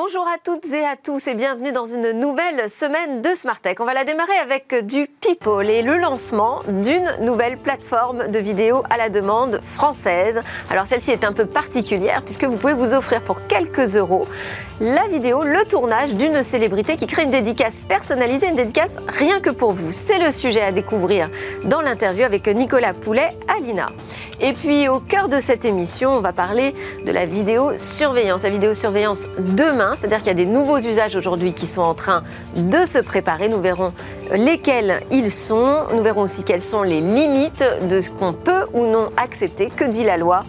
Bonjour à toutes et à tous et bienvenue dans une nouvelle semaine de Smart Tech. On va la démarrer avec du People et le lancement d'une nouvelle plateforme de vidéo à la demande française. Alors celle-ci est un peu particulière puisque vous pouvez vous offrir pour quelques euros la vidéo, le tournage d'une célébrité qui crée une dédicace personnalisée, une dédicace rien que pour vous. C'est le sujet à découvrir dans l'interview avec Nicolas Poulet, Alina. Et puis au cœur de cette émission, on va parler de la vidéosurveillance. La vidéosurveillance demain, c'est-à-dire qu'il y a des nouveaux usages aujourd'hui qui sont en train de se préparer. Nous verrons lesquels ils sont. Nous verrons aussi quelles sont les limites de ce qu'on peut ou non accepter. Que dit la loi?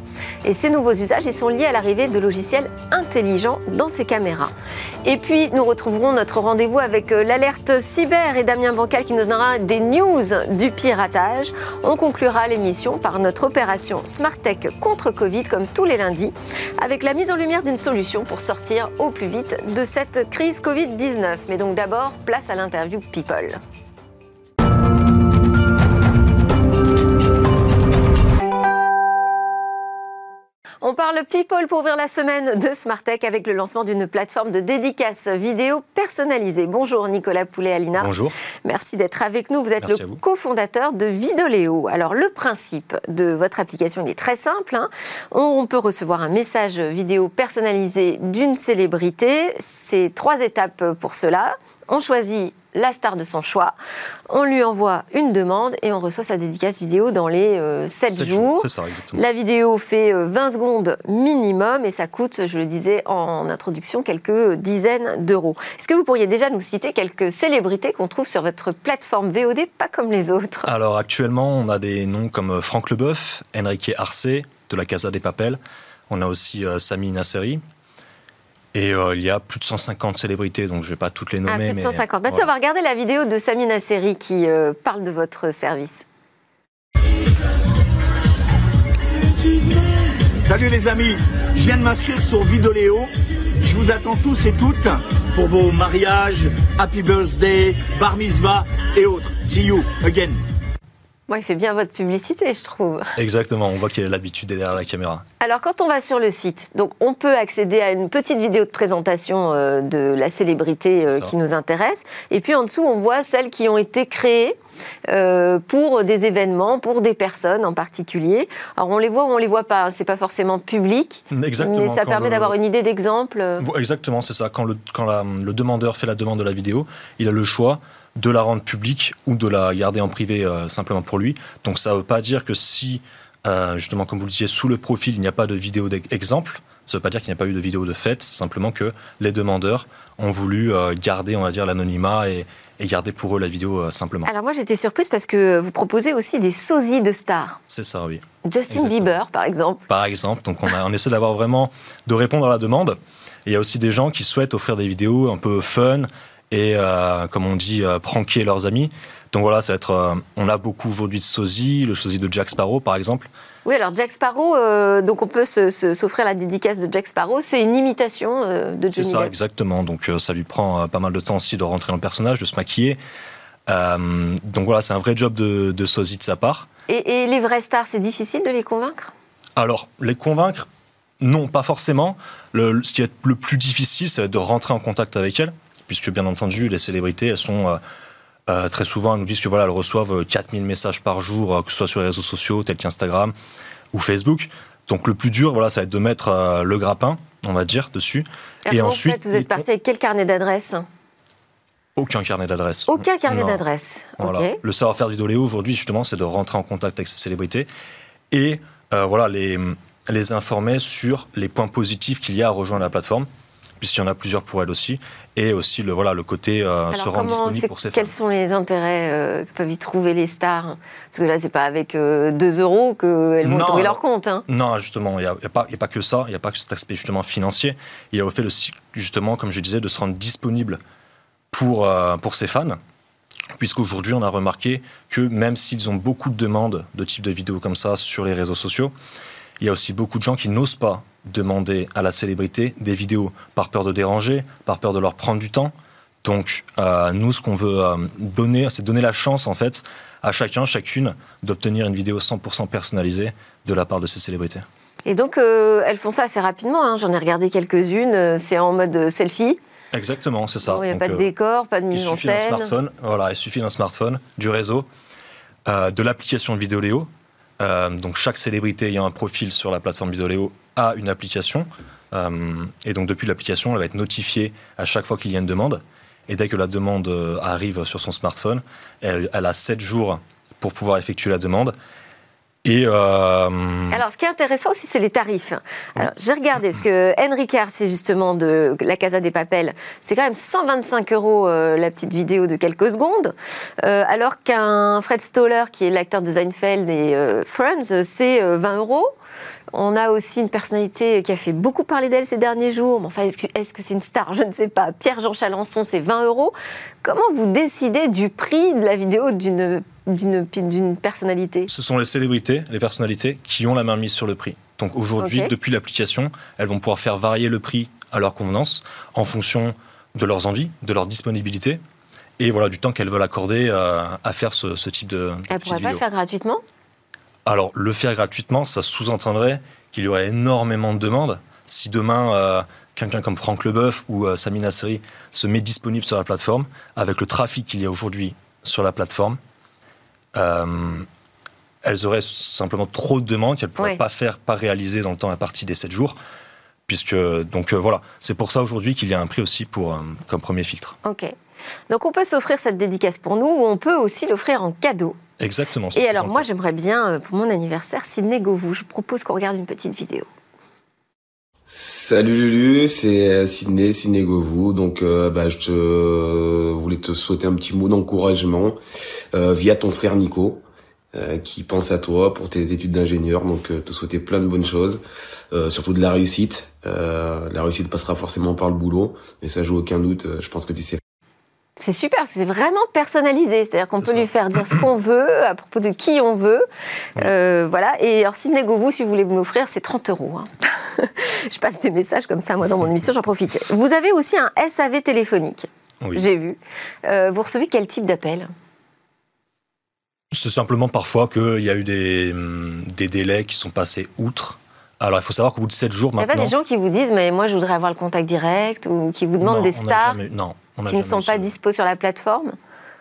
Et ces nouveaux usages, ils sont liés à l'arrivée de logiciels intelligents dans ces caméras. Et puis, nous retrouverons notre rendez-vous avec euh, l'alerte cyber et Damien Bancal qui nous donnera des news du piratage. On conclura l'émission par notre opération Smart Tech contre Covid, comme tous les lundis, avec la mise en lumière d'une solution pour sortir au plus de cette crise Covid-19. Mais donc d'abord, place à l'interview People. People pour ouvrir la semaine de Smartech avec le lancement d'une plateforme de dédicace vidéo personnalisée. Bonjour Nicolas Poulet-Alina. Bonjour. Merci d'être avec nous. Vous êtes le cofondateur de Vidoléo. Alors le principe de votre application il est très simple. Hein. On peut recevoir un message vidéo personnalisé d'une célébrité. C'est trois étapes pour cela. On choisit la star de son choix. On lui envoie une demande et on reçoit sa dédicace vidéo dans les 7, euh, jours. la vidéo fait 20 euh, secondes minimum et ça coûte, je le disais en introduction, quelques dizaines d'euros. Est-ce que vous pourriez déjà nous citer quelques célébrités qu'on trouve sur votre plateforme VOD, pas comme les autres? Alors actuellement, on a des noms comme euh, Franck Leboeuf, Enrique Arce de la Casa des Papels. On a aussi Sami Nasseri, et euh, il y a plus de 150 célébrités, donc je ne vais pas toutes les nommer. Ah, plus de 150. Mais, bah, on va regarder la vidéo de Samina Seri qui euh, parle de votre service. Salut les amis, je viens de m'inscrire sur Vidoléo. Je vous attends tous et toutes pour vos mariages, happy birthday, bar mitzvah et autres. See you again il fait bien votre publicité, je trouve. Exactement, on voit qu'il a l'habitude derrière la caméra. Alors, quand on va sur le site, donc on peut accéder à une petite vidéo de présentation euh, de la célébrité euh, qui nous intéresse. Et puis en dessous, on voit celles qui ont été créées. Euh, pour des événements, pour des personnes en particulier. Alors on les voit ou on les voit pas, c'est pas forcément public, Exactement, mais ça permet d'avoir une idée d'exemple. Exactement, c'est ça. Quand, le, quand le demandeur fait la demande de la vidéo, il a le choix de la rendre publique ou de la garder en privé euh, simplement pour lui. Donc ça ne veut pas dire que si, euh, justement, comme vous le disiez, sous le profil, il n'y a pas de vidéo d'exemple, ça ne veut pas dire qu'il n'y a pas eu de vidéo de fête, simplement que les demandeurs ont voulu euh, garder, on va dire, l'anonymat et, garder pour eux la vidéo simplement. Alors moi j'étais surprise parce que vous proposez aussi des sosies de stars. C'est ça, oui. Justin Bieber, par exemple. Par exemple, donc on, on essaie d'avoir vraiment de répondre à la demande. il y a aussi des gens qui souhaitent offrir des vidéos un peu fun et, euh, comme on dit, euh, pranker leurs amis. Donc voilà, ça va être. Euh, on a beaucoup aujourd'hui de sosie, le sosie de Jack Sparrow par exemple. Oui, alors Jack Sparrow, donc on peut s'offrir la dédicace de Jack Sparrow, c'est une imitation de Johnny C'est ça, exactement. Donc ça lui prend pas mal de temps aussi de rentrer dans le personnage, de se maquiller. donc voilà, c'est un vrai job de, de sosie de sa part. Et, et les vraies stars, c'est difficile de les convaincre? Alors, les convaincre, non, pas forcément. Le, ce qui est le plus difficile, c'est de rentrer en contact avec elles puisque bien entendu, les célébrités, elles sont euh, euh, très souvent, elles nous disent que voilà, elles reçoivent 4000 euh, messages par jour, que ce soit sur les réseaux sociaux tels qu'Instagram ou Facebook. Donc le plus dur, voilà, ça va être de mettre le grappin, on va dire, dessus. Et, ensuite, vous êtes parti avec quel carnet d'adresses? Aucun carnet d'adresses. Aucun carnet d'adresses. Le savoir-faire du Vidéoléo aujourd'hui, justement, c'est de rentrer en contact avec ces célébrités et voilà, les, les informer sur les points positifs qu'il y a à rejoindre la plateforme puisqu'il y en a plusieurs pour elle aussi, et aussi le, voilà, le côté euh, se rendre disponible pour ses Quels sont les intérêts euh, que peuvent y trouver les stars? Parce que là, c'est pas avec 2 euh, euros qu'elles vont trouver leur compte. Hein. Non, justement, il n'y a, a, pas, a, pas que ça, il n'y a pas que cet aspect justement financier. Il y a au fait, justement, comme je disais, de se rendre disponible pour, euh, pour ses fans. Puisqu'aujourd'hui, on a remarqué que même s'ils ont beaucoup de demandes de type de vidéos comme ça sur les réseaux sociaux, il y a aussi beaucoup de gens qui n'osent pas demander à la célébrité des vidéos par peur de déranger, par peur de leur prendre du temps. Donc, euh, nous, ce qu'on veut euh, donner, c'est donner la chance, en fait, à chacun, chacune, d'obtenir une vidéo 100% personnalisée de la part de ces célébrités. Et donc, euh, elles font ça assez rapidement. hein. J'en ai regardé quelques-unes. C'est en mode selfie. Exactement, c'est ça. Il n'y a Donc, pas de décor, pas de mise en scène. smartphone. Voilà, il suffit d'un smartphone, du réseau, de l'application Vidéoléo. Euh, donc chaque célébrité ayant un profil sur la plateforme Vidéoléo a une application. Euh, et donc depuis l'application, elle va être notifiée à chaque fois qu'il y a une demande. Et dès que la demande euh, arrive sur son smartphone, elle, elle a 7 jours pour pouvoir effectuer la demande. Et euh, Alors, ce qui est intéressant aussi, c'est les tarifs. Alors, j'ai regardé, parce que Henry c'est justement de la Casa des Papels, c'est quand même 125 euros euh, la petite vidéo de quelques secondes, euh, alors qu'un Fred Stoller, qui est l'acteur de Seinfeld et Friends, c'est euh, 20 euros. On a aussi une personnalité qui a fait beaucoup parler d'elle ces derniers jours. Mais enfin, est-ce que est-ce que c'est une star? Je ne sais pas. Pierre-Jean Chalençon, c'est 20 euros. Comment vous décidez du prix de la vidéo d'une d'une personnalité ce sont les célébrités, les personnalités qui ont la main mise sur le prix. Donc aujourd'hui, depuis l'application, elles vont pouvoir faire varier le prix à leur convenance en fonction de leurs envies, de leur disponibilité et voilà du temps qu'elles veulent accorder euh, à faire ce, ce type de Elle petite pourrait pas le faire gratuitement? Alors le faire gratuitement, ça sous-entendrait qu'il y aurait énormément de demandes. Si demain euh, quelqu'un comme Franck Leboeuf ou euh, Sami Nasseri se met disponible sur la plateforme, avec le trafic qu'il y a aujourd'hui sur la plateforme, euh, elles auraient simplement trop de demandes qu'elles ne pourraient Ouais. pas faire, pas réaliser dans le temps à partir des 7 jours. Puisque, donc euh, voilà, c'est pour ça aujourd'hui qu'il y a un prix aussi pour, euh, comme premier filtre. Ok. Donc on peut s'offrir cette dédicace pour nous ou on peut aussi l'offrir en cadeau. Exactement. Et alors moi j'aimerais bien pour mon anniversaire Sidney Govou, je propose qu'on regarde une petite vidéo. Salut Lulu, c'est euh, Sydney, Sydney Govou. Donc, euh, bah, je euh, voulais te souhaiter un petit mot d'encouragement euh, via ton frère Nico, qui pense à toi pour tes études d'ingénieur. Donc, te souhaiter plein de bonnes choses, surtout de la réussite. La réussite passera forcément par le boulot, mais ça joue aucun doute. je pense que tu sais C'est super, c'est vraiment personnalisé, c'est-à-dire qu'on peut ça. lui faire dire ce qu'on veut, à propos de qui on veut. Euh, voilà. Et alors Sidney Govou, si vous voulez vous l'offrir, c'est 30 euros. hein. je passe des messages comme ça, moi, dans mon émission, j'en profite. Vous avez aussi un SAV téléphonique, Oui. j'ai vu. Euh, vous recevez quel type d'appel? C'est simplement parfois qu'il y a eu des, hum, des délais qui sont passés outre. Alors, il faut savoir qu'au bout de 7 jours Il n'y a maintenant... pas des gens qui vous disent, mais moi je voudrais avoir le contact direct, ou qui vous demandent Non, des stars jamais- non, on qui ne sont pas dispo sur la plateforme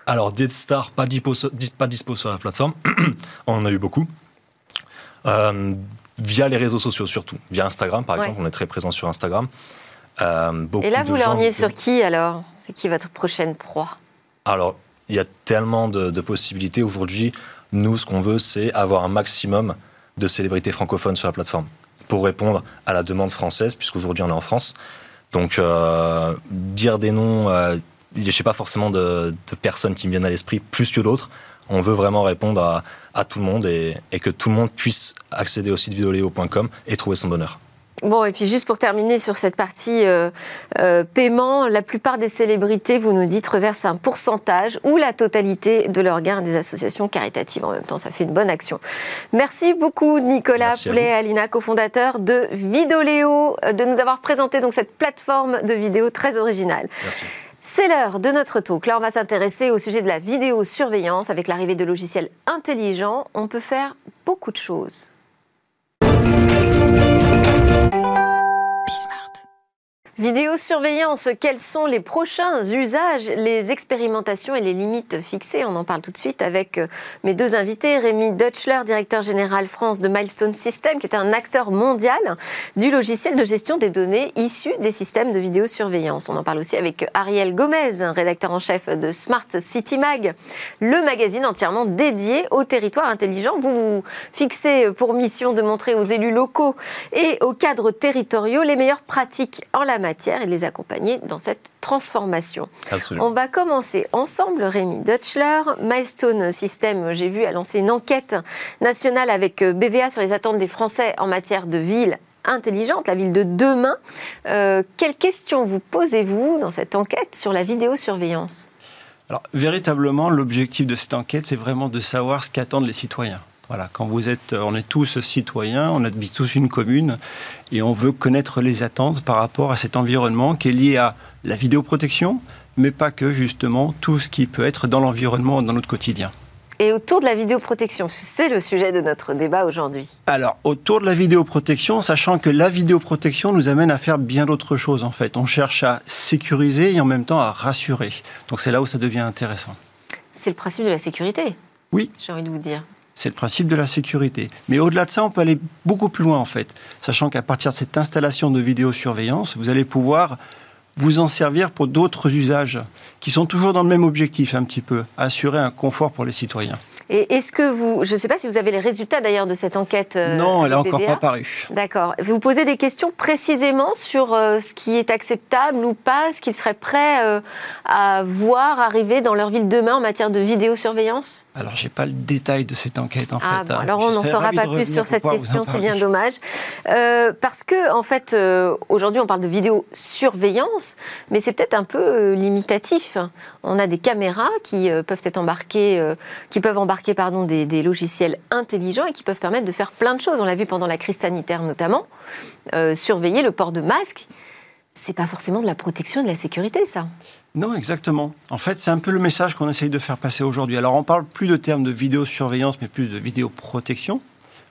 Alors, des stars pas dispo, dis- pas dispo sur la plateforme, on en a eu beaucoup. Euh, via les réseaux sociaux surtout. Via Instagram, par Ouais. exemple, on est très présent sur Instagram. Euh, Et là, vous lorgnez sur qui alors? C'est qui votre prochaine proie? Alors, il y a tellement de, de possibilités. Aujourd'hui, nous, ce qu'on veut, c'est avoir un maximum de célébrités francophones sur la plateforme pour répondre à la demande française, puisqu'aujourd'hui, on est en France. Donc, euh, dire des noms, euh, je ne sais pas forcément de, personnes qui me viennent à l'esprit plus que d'autres. On veut vraiment répondre à, tout le monde et, que tout le monde puisse accéder au site videoléo.com et trouver son bonheur. Bon, et puis juste pour terminer sur cette partie euh, euh, paiement, la plupart des célébrités, vous nous dites, reversent un pourcentage ou la totalité de leurs gains à des associations caritatives. En même temps, ça fait une bonne action. Merci beaucoup, Nicolas Merci Poulet, Alina, cofondateur de Vidoléo, euh, de nous avoir présenté donc cette plateforme de vidéos très originale. Merci. C'est l'heure de notre talk. Là, on va s'intéresser au sujet de la vidéosurveillance. Avec l'arrivée de logiciels intelligents, on peut faire beaucoup de choses. you Vidéosurveillance, quels sont les prochains usages, les expérimentations et les limites fixées? On en parle tout de suite avec euh, mes deux invités. Rémi Dutchler, directeur général France de Milestone System, qui est un acteur mondial du logiciel de gestion des données issus des systèmes de vidéosurveillance. On en parle aussi avec Ariel Gomez, rédacteur en chef de Smart City Mag, le magazine entièrement dédié au territoire intelligent. Vous vous fixez pour mission de montrer aux élus locaux et aux cadres territoriaux les meilleures pratiques en la matière et de les accompagner dans cette transformation. Absolument. On va commencer ensemble, Rémi Dutchler. Milestone System, j'ai vu, a lancé une enquête nationale avec euh, BVA sur les attentes des Français en matière de ville intelligente, la ville de demain. Euh, quelles questions vous posez-vous dans cette enquête sur la vidéosurveillance? Alors, véritablement, l'objectif de cette enquête, c'est vraiment de savoir ce qu'attendent les citoyens. Voilà, quand vous êtes, on est tous citoyens, on habite tous une commune, et on veut connaître les attentes par rapport à cet environnement qui est lié à la vidéoprotection, mais pas que justement tout ce qui peut être dans l'environnement, dans notre quotidien. Et autour de la vidéoprotection, c'est le sujet de notre débat aujourd'hui. Alors, autour de la vidéoprotection, sachant que la vidéoprotection nous amène à faire bien d'autres choses en fait. On cherche à sécuriser et en même temps à rassurer. Donc c'est là où ça devient intéressant. C'est le principe de la sécurité. Oui. J'ai envie de vous dire. C'est le principe de la sécurité. Mais au-delà de ça, on peut aller beaucoup plus loin en fait. Sachant qu'à partir de cette installation de vidéosurveillance, vous allez pouvoir vous en servir pour d'autres usages qui sont toujours dans le même objectif un petit peu, assurer un confort pour les citoyens. Et est-ce que vous, je ne sais pas si vous avez les résultats d'ailleurs de cette enquête euh, Non, elle n'a encore pas paru. D'accord. Vous posez des questions précisément sur euh, ce qui est acceptable ou pas, ce qu'ils seraient prêts euh, à voir arriver dans leur ville demain en matière de vidéosurveillance? Alors, je n'ai pas le détail de cette enquête en ah, fait. Bon, hein. alors, on n'en saura pas plus sur cette question, c'est bien dommage. parce que, en fait, aujourd'hui, on parle de vidéosurveillance, mais c'est peut-être un peu limitatif. On a des caméras qui peuvent être embarquées, qui peuvent embarquer des, logiciels intelligents et qui peuvent permettre de faire plein de choses. On l'a vu pendant la crise sanitaire notamment. Euh, surveiller le port de masque, c'est pas forcément de la protection et de la sécurité, ça. Non, exactement. En fait, c'est un peu le message qu'on essaye de faire passer aujourd'hui. Alors, on parle plus de termes de vidéosurveillance, mais plus de vidéoprotection,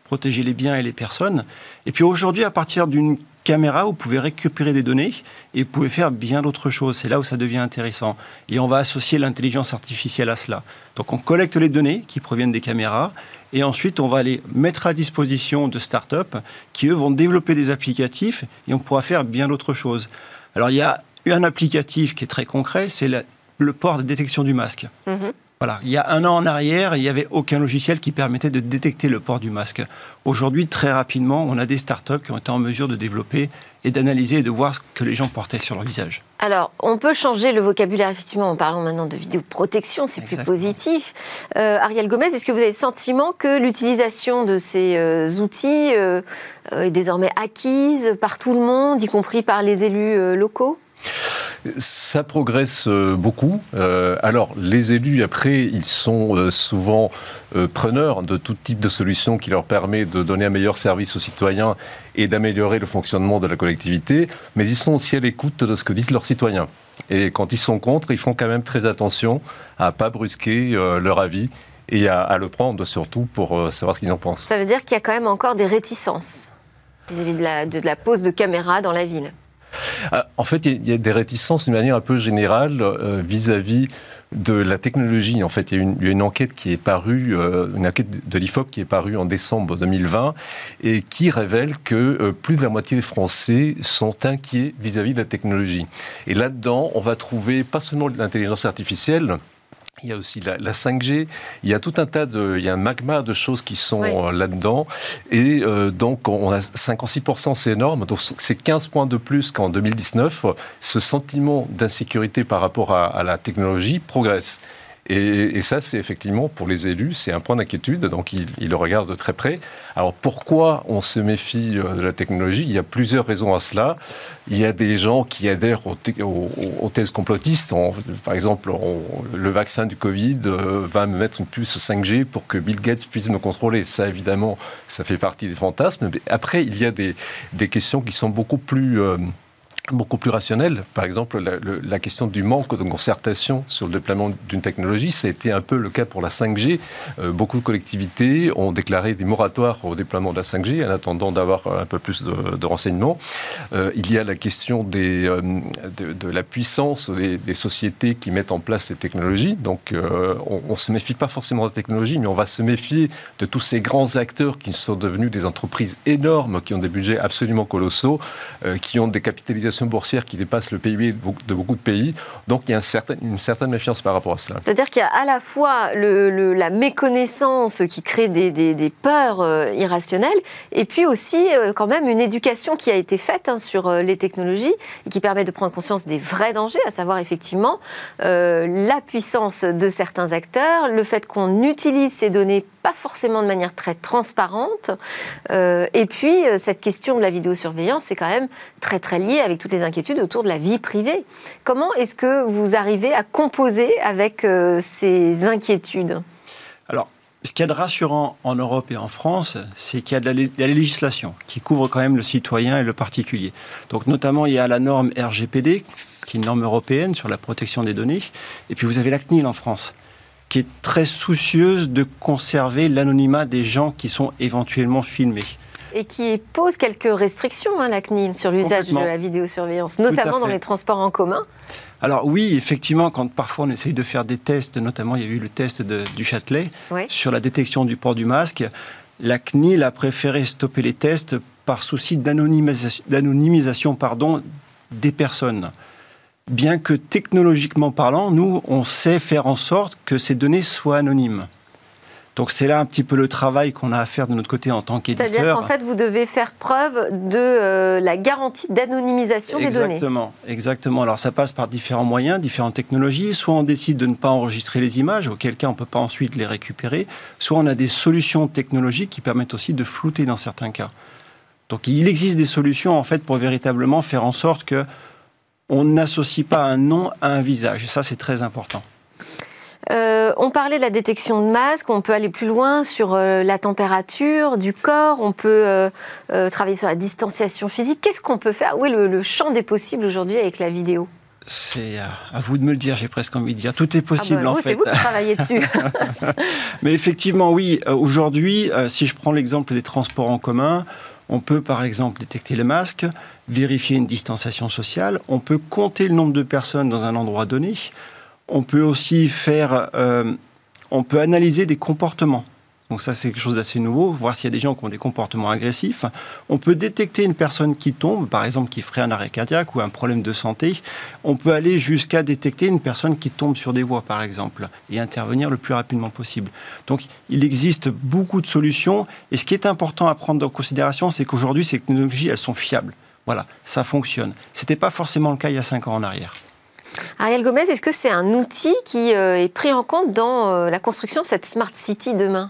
protéger les biens et les personnes. Et puis aujourd'hui, à partir d'une caméra, vous pouvez récupérer des données et vous pouvez faire bien d'autres choses. C'est là où ça devient intéressant. Et on va associer l'intelligence artificielle à cela. Donc on collecte les données qui proviennent des caméras et ensuite on va les mettre à disposition de startups qui, eux, vont développer des applicatifs et on pourra faire bien d'autres choses. Alors il y a un applicatif qui est très concret, c'est le port de détection du masque. Mm-hmm. Voilà, il y a un an en arrière, il n'y avait aucun logiciel qui permettait de détecter le port du masque. Aujourd'hui, très rapidement, on a des startups qui ont été en mesure de développer et d'analyser et de voir ce que les gens portaient sur leur visage. Alors, on peut changer le vocabulaire, effectivement, en parlant maintenant de vidéoprotection, c'est plus positif. Euh, Ariel Gomez, est-ce que vous avez le sentiment que l'utilisation de ces euh, outils euh, est désormais acquise par tout le monde, y compris par les élus locaux? Ça progresse euh, beaucoup. Euh, alors, les élus, après, ils sont euh, souvent preneurs de tout type de solutions qui leur permet de donner un meilleur service aux citoyens et d'améliorer le fonctionnement de la collectivité, mais ils sont aussi à l'écoute de ce que disent leurs citoyens. Et quand ils sont contre, ils font quand même très attention à ne pas brusquer leur avis et à, le prendre surtout pour savoir ce qu'ils en pensent. Ça veut dire qu'il y a quand même encore des réticences vis-à-vis de la, de la pose de caméras dans la ville en fait, il y, a des réticences d'une manière un peu générale euh, vis-à-vis de la technologie. En fait, il y a une, enquête qui est parue, euh, une enquête de l'IFOP qui est parue en décembre 2020 et qui révèle que plus de la moitié des Français sont inquiets vis-à-vis -vis de la technologie. Et là-dedans, on va trouver pas seulement l'intelligence artificielle, il y a aussi la, 5G, il y a tout un tas de, il y a un magma de choses qui sont euh, là-dedans. Et euh, donc, on a 56%, c'est énorme. Donc, c'est 15 points de plus qu'en 2019. Ce sentiment d'insécurité par rapport à, la technologie progresse. Et, ça, c'est effectivement pour les élus, c'est un point d'inquiétude, donc ils, le regardent de très près. Alors pourquoi on se méfie euh, de la technologie? Il y a plusieurs raisons à cela. Il y a des gens qui adhèrent aux, thèses complotistes. par exemple, le vaccin du Covid euh, va me mettre une puce 5G pour que Bill Gates puisse me contrôler. Ça, évidemment, ça fait partie des fantasmes. Mais après, il y a des, questions qui sont beaucoup plus... Euh, beaucoup plus rationnel. Par exemple, la, question du manque de concertation sur le déploiement d'une technologie, ça a été un peu le cas pour la 5G. Euh, beaucoup de collectivités ont déclaré des moratoires au déploiement de la 5G en attendant d'avoir un peu plus de, renseignements. Euh, il y a la question euh, de, la puissance des, sociétés qui mettent en place ces technologies. Donc, on ne se méfie pas forcément de la technologie, mais on va se méfier de tous ces grands acteurs qui sont devenus des entreprises énormes, qui ont des budgets absolument colossaux, qui ont des capitalisations boursière qui dépasse le PIB de beaucoup de pays. Donc il y a une certaine méfiance par rapport à cela. C'est-à-dire qu'il y a à la fois la méconnaissance qui crée des, peurs euh, irrationnelles, et puis aussi euh, quand même une éducation qui a été faite hein, sur euh, les technologies et qui permet de prendre conscience des vrais dangers, à savoir effectivement la puissance de certains acteurs, le fait qu'on utilise ces données pas forcément de manière très transparente. Euh, et puis, euh, cette question de la vidéosurveillance, c'est quand même très très lié avec toutes les inquiétudes autour de la vie privée. Comment est-ce que vous arrivez à composer avec euh, ces inquiétudes? Alors, ce qu'il y a de rassurant en Europe et en France, c'est qu'il y a de la, la, législation qui couvre quand même le citoyen et le particulier. Donc, notamment, il y a la norme RGPD, qui est une norme européenne sur la protection des données, et puis vous avez la CNIL en France qui est très soucieuse de conserver l'anonymat des gens qui sont éventuellement filmés. Et qui pose quelques restrictions, hein, la CNIL, sur l'usage de la vidéosurveillance, notamment dans les transports en commun. Alors oui, effectivement, quand parfois on essaye de faire des tests, notamment il y a eu le test du Châtelet sur la détection du port du masque, la CNIL a préféré stopper les tests par souci d'anonymisation pardon, des personnes. Bien que technologiquement parlant, nous, on sait faire en sorte que ces données soient anonymes. Donc c'est là un petit peu le travail qu'on a à faire de notre côté en tant qu'éditeur. C'est-à-dire qu'en fait, vous devez faire preuve de euh, la garantie d'anonymisation des données. Exactement, exactement. Alors ça passe par différents moyens, différentes technologies. Soit on décide de ne pas enregistrer les images, auquel cas on ne peut pas ensuite les récupérer. Soit on a des solutions technologiques qui permettent aussi de flouter dans certains cas. Donc il existe des solutions en fait pour véritablement faire en sorte que on n'associe pas un nom à un visage. Et ça c'est très important. Euh, on parlait de la détection de masque, on peut aller plus loin sur euh, la température du corps, on peut euh, travailler sur la distanciation physique. Qu'est-ce qu'on peut faire? Où est le, champ des possibles aujourd'hui avec la vidéo? C'est à vous de me le dire, j'ai presque envie de dire. Tout est possible ah bah, en fait. C'est vous qui travaillez dessus. Mais effectivement, oui, aujourd'hui, si je prends l'exemple des transports en commun, on peut par exemple détecter les masques, vérifier une distanciation sociale, on peut compter le nombre de personnes dans un endroit donné, on peut aussi faire, euh, on peut analyser des comportements. Donc ça, c'est quelque chose d'assez nouveau, voir s'il y a des gens qui ont des comportements agressifs. On peut détecter une personne qui tombe, par exemple qui ferait un arrêt cardiaque ou un problème de santé. On peut aller jusqu'à détecter une personne qui tombe sur des voies, par exemple, et intervenir le plus rapidement possible. Donc il existe beaucoup de solutions. Et ce qui est important à prendre en considération, c'est qu'aujourd'hui, ces technologies, elles sont fiables. Voilà, ça fonctionne. Ce n'était pas forcément le cas il y a cinq ans en arrière. Ariel Gomez, est-ce que c'est un outil qui euh, est pris en compte dans euh, la construction de cette Smart City demain?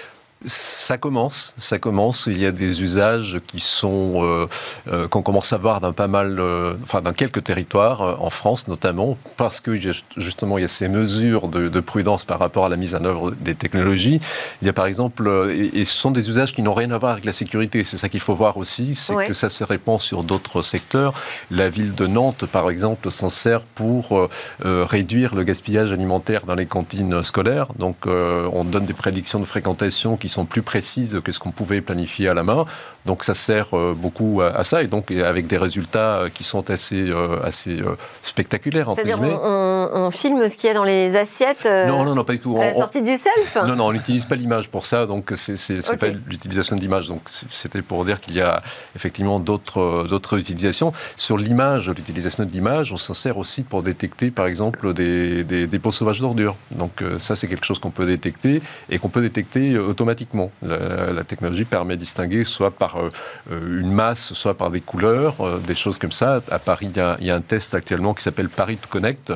ça commence, ça commence. Il y a des usages qui sont euh, euh, qu'on commence à voir dans pas mal, euh, enfin dans quelques territoires en France notamment, parce que justement il y a ces mesures de, prudence par rapport à la mise en œuvre des technologies. Il y a par exemple, et, ce sont des usages qui n'ont rien à voir avec la sécurité. C'est ça qu'il faut voir aussi, c'est que ça se répand sur d'autres secteurs. La ville de Nantes, par exemple, s'en sert pour réduire le gaspillage alimentaire dans les cantines scolaires. Donc on donne des prédictions de fréquentation qui sont plus précises que ce qu'on pouvait planifier à la main. Donc ça sert euh, beaucoup à, ça et donc avec des résultats euh, qui sont assez, euh, assez spectaculaires. C'est-à-dire on, on, filme ce qu'il y a dans les assiettes Non, non, non, pas du tout. À la sortie du self? Non, non, on n'utilise pas l'image pour ça, donc c'est n'est pas l'utilisation d'image. Donc c'était pour dire qu'il y a effectivement d'autres d'autres utilisations. Sur l'image, l'utilisation de l'image, on s'en sert aussi pour détecter par exemple des, des dépôts sauvages d'ordures. Donc ça c'est quelque chose qu'on peut détecter et qu'on peut détecter automatiquement. La, technologie permet de distinguer soit par euh, une masse, soit par des couleurs, euh, des choses comme ça. À Paris, il y a, un test actuellement qui s'appelle Paris to Connect,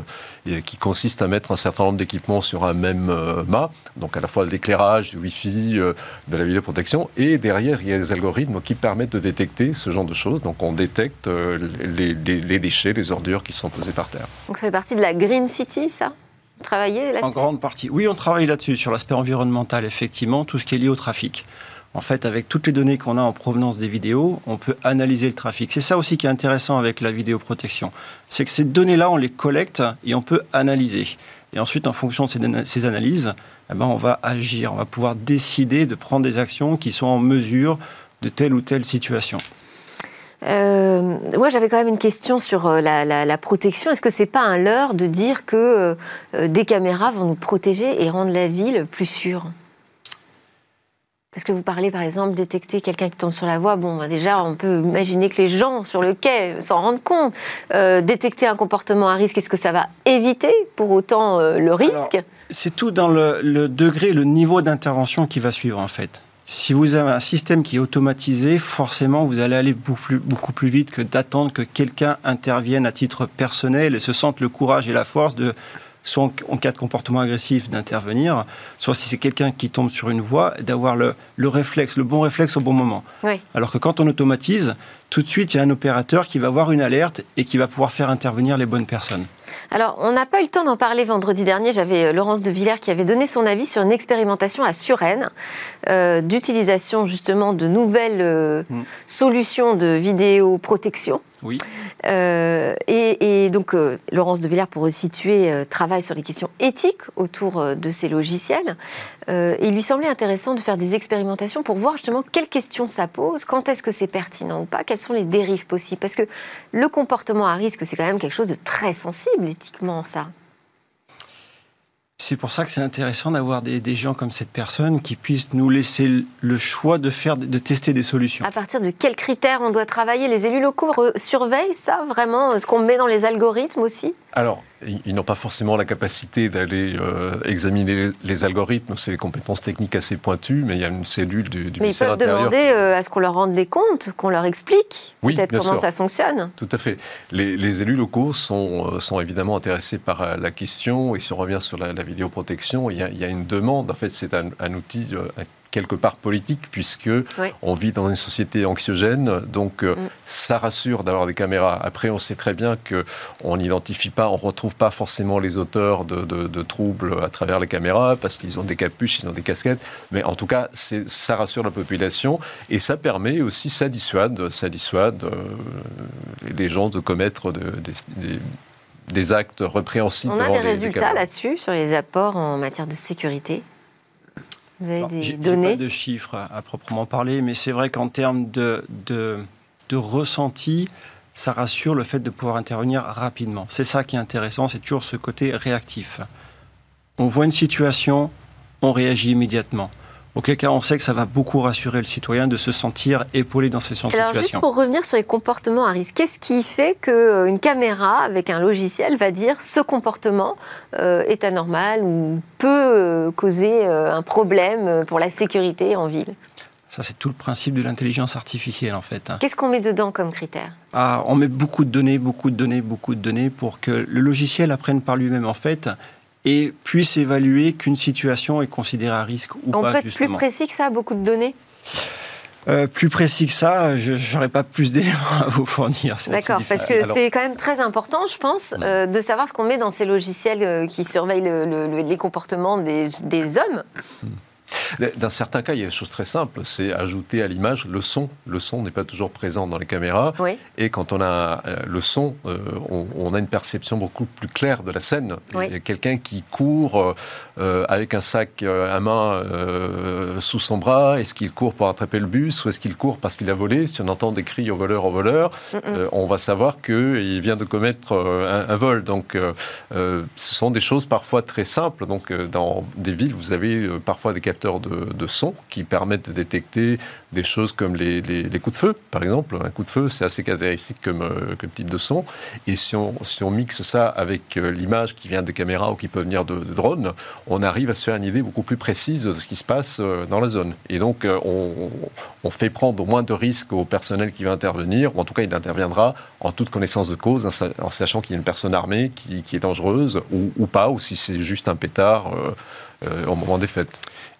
qui consiste à mettre un certain nombre d'équipements sur un même euh, mât, donc à la fois l'éclairage, du Wi-Fi, de la vidéoprotection, et derrière, il y a des algorithmes qui permettent de détecter ce genre de choses. Donc on détecte les déchets, les ordures qui sont posées par terre. Donc ça fait partie de la Green City, ça? En grande partie. Oui, on travaille là-dessus, sur l'aspect environnemental, effectivement, tout ce qui est lié au trafic en fait, avec toutes les données qu'on a en provenance des vidéos, on peut analyser le trafic. C'est ça aussi qui est intéressant avec la vidéoprotection. C'est que ces données-là, on les collecte et on peut analyser. Et ensuite, en fonction de ces, analyses, eh ben, on va agir, on va pouvoir décider de prendre des actions qui sont en mesure de telle ou telle situation. Euh, moi, j'avais quand même une question sur euh, la, protection. Est-ce que c'est pas un leurre de dire que euh, des caméras vont nous protéger et rendre la ville plus sûre? Parce que vous parlez, par exemple, détecter quelqu'un qui tombe sur la voie. Bon, bah, déjà, on peut imaginer que les gens sur le quai s'en rendent compte. Euh, détecter un comportement à risque, est-ce que ça va éviter pour autant le risque? C'est tout dans le, degré, le niveau d'intervention qui va suivre, en fait. Si vous avez un système qui est automatisé, forcément, vous allez aller beaucoup plus, beaucoup plus vite que d'attendre que quelqu'un intervienne à titre personnel et se sente le courage et la force de soit en, cas de comportement agressif d'intervenir, soit si c'est quelqu'un qui tombe sur une voie, d'avoir le, réflexe, le bon réflexe au bon moment. Alors que quand on automatise, tout de suite, il y a un opérateur qui va avoir une alerte et qui va pouvoir faire intervenir les bonnes personnes. Alors, on n'a pas eu le temps d'en parler vendredi dernier. J'avais euh, Laurence de Villers qui avait donné son avis sur une expérimentation à Suresnes euh, d'utilisation justement de nouvelles euh, mm. solutions de vidéoprotection Oui. Euh, et, donc, Laurence de Villers, pour resituer, euh, travaille sur les questions éthiques autour de ces logiciels. Et il lui semblait intéressant de faire des expérimentations pour voir justement quelles questions ça pose, quand est-ce que c'est pertinent ou pas, quelles sont les dérives possibles. Parce que le comportement à risque, c'est quand même quelque chose de très sensible éthiquement, ça. C'est pour ça que c'est intéressant d'avoir des, gens comme cette personne qui puissent nous laisser le choix de faire, de tester des solutions. À partir de quels critères on doit travailler? Les élus locaux surveillent ça vraiment Ce qu'on met dans les algorithmes aussi? Alors, ils n'ont pas forcément la capacité d'aller euh, examiner les, algorithmes, c'est des compétences techniques assez pointues, mais il y a une cellule du, du mais ils peuvent demander euh, à ce qu'on leur rende des comptes, qu'on leur explique peut-être comment ça fonctionne. Tout à fait. Les, élus locaux sont, euh, sont, évidemment intéressés par la question, et si on revient sur la, vidéoprotection, il y, a, il y, a, une demande, en fait c'est un, un, outil quelque part politique, puisque on vit dans une société anxiogène. Donc, euh, mm. ça rassure d'avoir des caméras. Après, on sait très bien qu'on n'identifie pas, on ne retrouve pas forcément les auteurs de, troubles à travers les caméras, parce qu'ils ont des capuches, ils ont des casquettes. Mais en tout cas, ça rassure la population. Et ça permet aussi, ça dissuade, ça dissuade euh, les gens de commettre des, actes répréhensibles. On a des résultats là-dessus, sur les apports en matière de sécurité? Vous avez des données pas de chiffres à, proprement parler, mais c'est vrai qu'en termes de, de, de, ressenti, ça rassure le fait de pouvoir intervenir rapidement. C'est ça qui est intéressant, c'est toujours ce côté réactif. On voit une situation, on réagit immédiatement. Auquel cas, on sait que ça va beaucoup rassurer le citoyen de se sentir épaulé dans ces situations. Alors, juste pour revenir sur les comportements à risque, qu'est-ce qui fait qu'une euh, caméra avec un logiciel va dire ce comportement euh, est anormal ou peut euh, causer un problème pour la sécurité en ville? Ça, c'est tout le principe de l'intelligence artificielle, en fait. Hein. Qu'est-ce qu'on met dedans comme critère? Ah, On met beaucoup de données, beaucoup de données, beaucoup de données pour que le logiciel apprenne par lui-même, en fait, et puisse évaluer qu'une situation est considérée à risque ou pas. On peut être plus précis que ça, beaucoup de données euh, plus précis que ça, je n'aurais pas plus d'éléments à vous fournir. D'accord, parce que c'est quand même très important, je pense, euh, de savoir ce qu'on met dans ces logiciels euh, qui surveillent les comportements des, des hommes. Hmm. Dans certains cas, il y a des choses très simples. C'est ajouter à l'image le son. Le son n'est pas toujours présent dans les caméras. Et quand on a euh, le son, euh, on, a une perception beaucoup plus claire de la scène. Il y a quelqu'un qui court euh, avec un sac à main sous son bras. Est-ce qu'il court pour attraper le bus ou est-ce qu'il court parce qu'il a volé? Si on entend des cris au voleur, au voleur, on va savoir qu'il vient de commettre un, un, vol. Donc, ce sont des choses parfois très simples. Donc, dans des villes, vous avez parfois des capteurs de, son qui permettent de détecter des choses comme les, coups de feu, par exemple. Un coup de feu, c'est assez caractéristique comme, euh, comme, type de son. Et si on, si on mixe ça avec euh, l'image qui vient des caméras ou qui peut venir de, drones, on arrive à se faire une idée beaucoup plus précise de ce qui se passe euh, dans la zone. Et donc, on, on fait prendre moins de risques au personnel qui va intervenir, ou en tout cas, il interviendra en toute connaissance de cause, en sachant qu'il y a une personne armée qui, qui est dangereuse, ou, ou, pas, ou si c'est juste un pétard au moment des fêtes.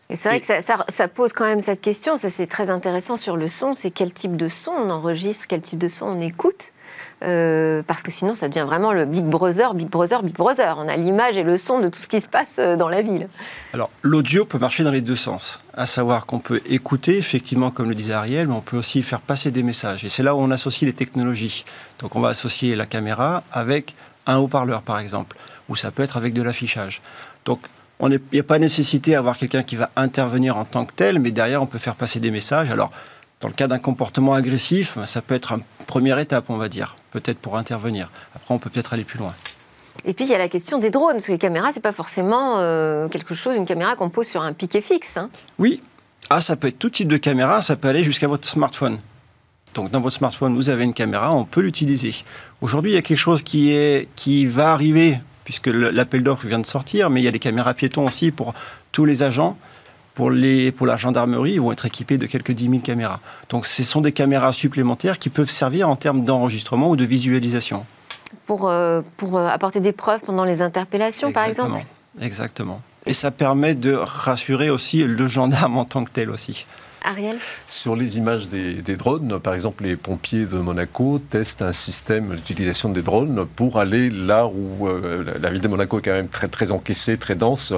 Et c'est vrai que ça, pose quand même cette question, ça c'est très intéressant sur le son, c'est quel type de son on enregistre, quel type de son on écoute. Euh, parce que sinon, ça devient vraiment le Big Brother, Big Brother, Big Brother. On a l'image et le son de tout ce qui se passe euh, dans la ville. Alors, l'audio peut marcher dans les deux sens. À savoir qu'on peut écouter, effectivement, comme le disait Ariel, mais on peut aussi faire passer des messages. Et c'est là où on associe les technologies. Donc, on va associer la caméra avec un haut-parleur, par exemple, ou ça peut être avec de l'affichage. Donc, il n'y a pas nécessité d'avoir quelqu'un qui va intervenir en tant que tel, mais derrière, on peut faire passer des messages. Alors, dans le cas d'un comportement agressif, ça peut être une première étape, on va dire, peut-être pour intervenir. Après, on peut peut-être aller plus loin. Et puis, il y a la question des drones, parce que les caméras, ce n'est pas forcément euh, quelque chose, une caméra qu'on pose sur un piquet fixe. Hein. Oui. Ah, ça peut être tout type de caméra, ça peut aller jusqu'à votre smartphone. Donc, dans votre smartphone, vous avez une caméra, on peut l'utiliser. Aujourd'hui, il y a quelque chose qui, est, qui va arriver puisque l'appel d'offres vient de sortir, mais il y a des caméras piétons aussi pour tous les agents. Pour, les, pour la gendarmerie, ils vont être équipés de quelques 10 000 caméras. Donc ce sont des caméras supplémentaires qui peuvent servir en termes d'enregistrement ou de visualisation. Pour, euh, pour euh, apporter des preuves pendant les interpellations, par exemple? Exactement. Et ça permet de rassurer aussi le gendarme en tant que tel aussi. Ariel Sur les images des, drones, par exemple, les pompiers de Monaco testent un système d'utilisation des drones pour aller là où euh, la ville de Monaco est quand même très, très encaissée, très dense.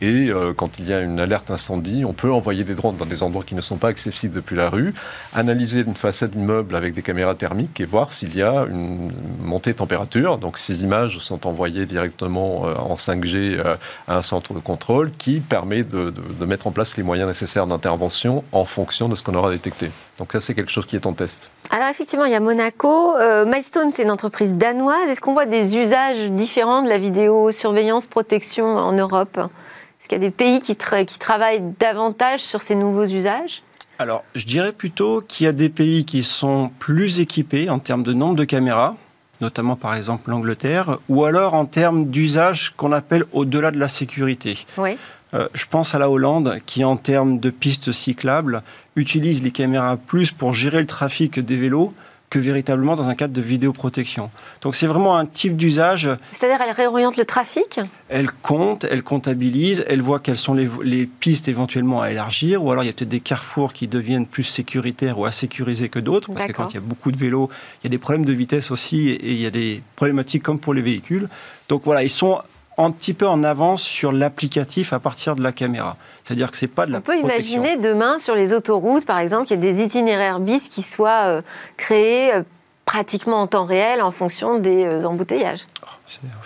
Et euh, quand il y a une alerte incendie, on peut envoyer des drones dans des endroits qui ne sont pas accessibles depuis la rue, analyser une façade d'immeuble avec des caméras thermiques et voir s'il y a une montée de température. Donc ces images sont envoyées directement euh, en 5G à un centre de contrôle qui permet de, de mettre en place les moyens nécessaires d'intervention en fonction de ce qu'on aura détecté. Donc ça, c'est quelque chose qui est en test. Alors effectivement, il y a Monaco. Euh, Milestone, c'est une entreprise danoise. Est-ce qu'on voit des usages différents de la vidéosurveillance protection en Europe? Est-ce qu'il y a des pays qui, qui travaillent davantage sur ces nouveaux usages? Alors, je dirais plutôt qu'il y a des pays qui sont plus équipés en termes de nombre de caméras, notamment par exemple l'Angleterre, ou alors en termes d'usage qu'on appelle au-delà de la sécurité. Oui. Euh, je pense à la Hollande qui, en termes de pistes cyclables, utilise les caméras plus pour gérer le trafic des vélos que véritablement dans un cadre de vidéoprotection. Donc c'est vraiment un type d'usage. C'est-à-dire elle réoriente le trafic? Elle compte, elle comptabilise, elle voit quelles sont les, pistes éventuellement à élargir, ou alors il y a peut-être des carrefours qui deviennent plus sécuritaires ou sécuriser que d'autres, parce que quand il y a beaucoup de vélos, il y a des problèmes de vitesse aussi, et il y a des problématiques comme pour les véhicules. Donc voilà, ils sont un petit peu en avance sur l'applicatif à partir de la caméra. C'est-à-dire que c'est pas de la On peut imaginer demain sur les autoroutes, par exemple, qu'il y ait des itinéraires bis qui soient euh, créés euh, pratiquement en temps réel en fonction des euh, embouteillages. Oh,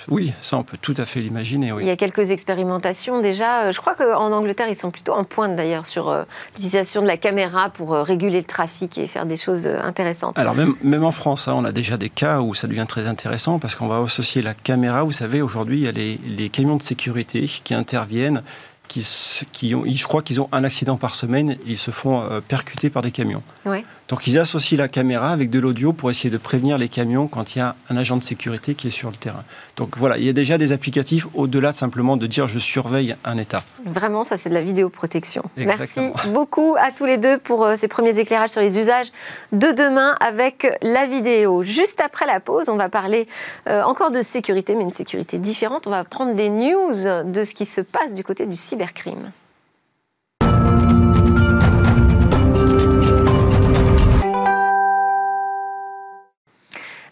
oui, ça on peut tout à fait l'imaginer. Il y a quelques expérimentations déjà. Je crois qu'en Angleterre, ils sont plutôt en pointe d'ailleurs sur l'utilisation de la caméra pour réguler le trafic et faire des choses intéressantes. Alors même, même en France, hein, on a déjà des cas où ça devient très intéressant parce qu'on va associer la caméra. Vous savez, aujourd'hui, il y a les, les camions de sécurité qui interviennent qui, qui ont, je crois qu'ils ont un accident par semaine ils se font euh, percuter par des camions. Donc ils associent la caméra avec de l'audio pour essayer de prévenir les camions quand il y a un agent de sécurité qui est sur le terrain. Donc voilà, il y a déjà des applicatifs au-delà simplement de dire je surveille un état. Vraiment, ça c'est de la vidéoprotection. Merci beaucoup à tous les deux pour euh, ces premiers éclairages sur les usages de demain avec la vidéo. Juste après la pause, on va parler euh, encore de sécurité, mais une sécurité différente. On va prendre des news de ce qui se passe du côté du cybercrime.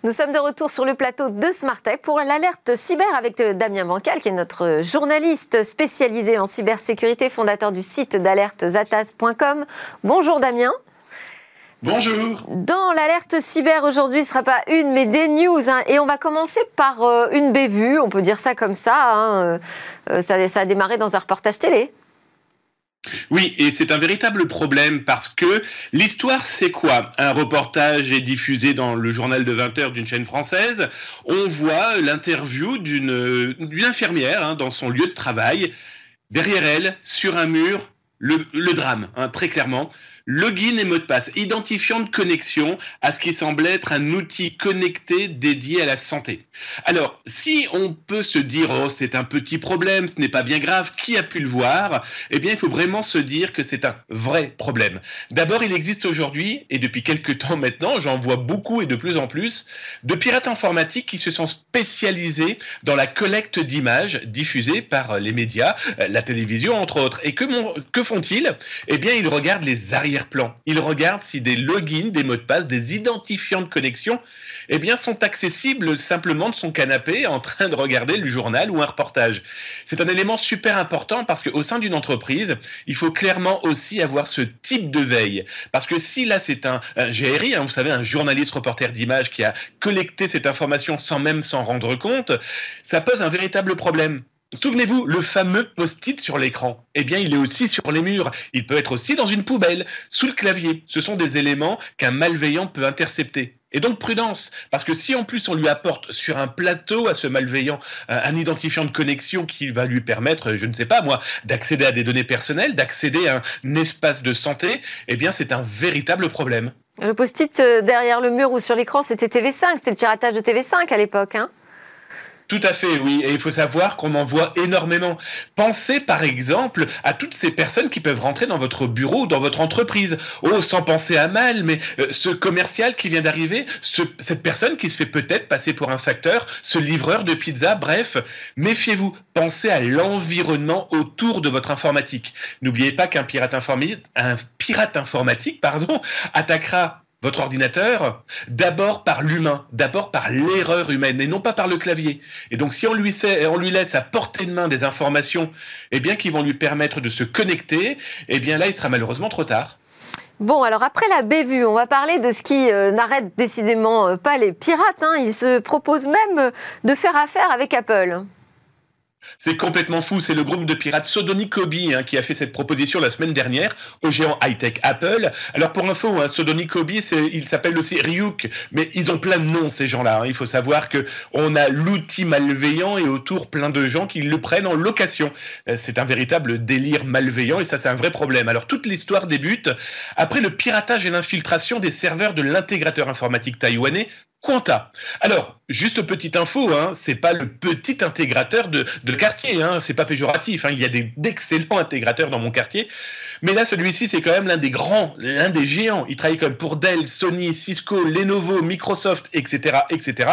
Nous sommes de retour sur le plateau de Smartech pour l'alerte cyber avec euh, Damien Bancal, qui est notre journaliste spécialisé en cybersécurité, fondateur du site d'alertezatas.com. Bonjour Damien. Bonjour. Dans l'alerte cyber aujourd'hui, ce ne sera pas une, mais des news. Hein. et on va commencer par euh, une bévue, on peut dire ça comme ça. Hein. Euh, ça. Ça a démarré dans un reportage télé. Oui, et c'est un véritable problème parce que l'histoire, c'est quoi? Un reportage est diffusé dans le journal de 20 heures d'une chaîne française. On voit l'interview d'une infirmière hein, dans son lieu de travail. Derrière elle, sur un mur, le, drame, hein, très clairement login et mot de passe, identifiant de connexion à ce qui semble être un outil connecté dédié à la santé. Alors, si on peut se dire, oh, c'est un petit problème, ce n'est pas bien grave, qui a pu le voir? Eh bien, il faut vraiment se dire que c'est un vrai problème. D'abord, il existe aujourd'hui, et depuis quelques temps maintenant, j'en vois beaucoup et de plus en plus, de pirates informatiques qui se sont spécialisés dans la collecte d'images diffusées par les médias, la télévision entre autres. Et que, font-ils? Eh bien, ils regardent les arrière plan Il regarde si des logins, des mots de passe, des identifiants de connexion eh bien, sont accessibles simplement de son canapé en train de regarder le journal ou un reportage. C'est un élément super important parce qu'au sein d'une entreprise, il faut clairement aussi avoir ce type de veille. Parce que si là, c'est un, GRI, hein, vous savez, un journaliste reporter d'image qui a collecté cette information sans même s'en rendre compte, ça pose un véritable problème. Souvenez-vous, le fameux post-it sur l'écran, eh bien, il est aussi sur les murs. Il peut être aussi dans une poubelle, sous le clavier. Ce sont des éléments qu'un malveillant peut intercepter. Et donc prudence, parce que si en plus on lui apporte sur un plateau à ce malveillant un identifiant de connexion qui va lui permettre, je ne sais pas moi, d'accéder à des données personnelles, d'accéder à un espace de santé, eh bien c'est un véritable problème. Le post-it euh, derrière le mur ou sur l'écran, c'était TV5, c'était le piratage de TV5 à l'époque. Hein tout à fait, oui. Et il faut savoir qu'on en voit énormément. Pensez par exemple à toutes ces personnes qui peuvent rentrer dans votre bureau ou dans votre entreprise. Oh, sans penser à mal, mais euh, ce commercial qui vient d'arriver, cette personne qui se fait peut-être passer pour un facteur, ce livreur de pizza, bref, méfiez-vous. Pensez à l'environnement autour de votre informatique. N'oubliez pas qu'un pirate, pirate informatique, pardon, attaquera votre ordinateur d'abord par l'humain, d'abord par l'erreur humaine et non pas par le clavier. Et donc si on lui, sait, on lui laisse à portée de main des informations eh bien, qui vont lui permettre de se connecter, eh bien là, il sera malheureusement trop tard. Bon, alors après la bévue, on va parler de ce qui euh, n'arrête décidément euh, pas les pirates. Hein. Ils se proposent même euh, de faire affaire avec Apple. C'est complètement fou. C'est le groupe de pirates Sodony Kobe hein, qui a fait cette proposition la semaine dernière au géant high-tech Apple. Alors pour info, hein, Sodony Kobe, il s'appelle aussi Ryuk, mais ils ont plein de noms ces gens-là. Hein. Il faut savoir que on a l'outil malveillant et autour plein de gens qui le prennent en location. Euh, c'est un véritable délire malveillant et ça c'est un vrai problème. Alors toute l'histoire débute après le piratage et l'infiltration des serveurs de l'intégrateur informatique taïwanais Quanta. Alors, juste petite info, hein, c'est pas le petit intégrateur de, de quartier, hein, c'est pas péjoratif. Hein, il y a d'excellents intégrateurs dans mon quartier, mais là, celui-ci, c'est quand même l'un des grands, l'un des géants. Il travaille comme pour Dell, Sony, Cisco, Lenovo, Microsoft, etc., etc.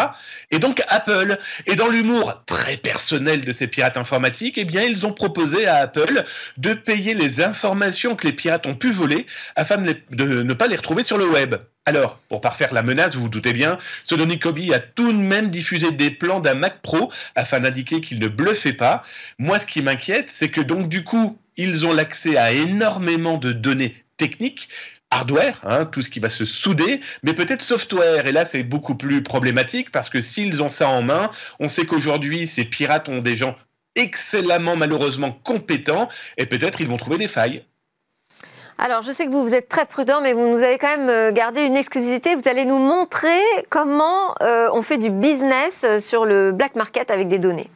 Et donc Apple. Et dans l'humour très personnel de ces pirates informatiques, eh bien, ils ont proposé à Apple de payer les informations que les pirates ont pu voler afin de ne pas les retrouver sur le web. Alors, pour parfaire la menace, vous vous doutez bien, Sodony Kobe a tout de même diffusé des plans d'un Mac Pro afin d'indiquer qu'il ne bluffait pas. Moi, ce qui m'inquiète, c'est que donc du coup, ils ont l'accès à énormément de données techniques, hardware, hein, tout ce qui va se souder, mais peut-être software. Et là, c'est beaucoup plus problématique parce que s'ils ont ça en main, on sait qu'aujourd'hui, ces pirates ont des gens excellemment malheureusement compétents et peut-être ils vont trouver des failles. Alors, je sais que vous, vous êtes très prudent, mais vous nous avez quand même euh, gardé une exclusivité. Vous allez nous montrer comment euh, on fait du business euh, sur le black market avec des données.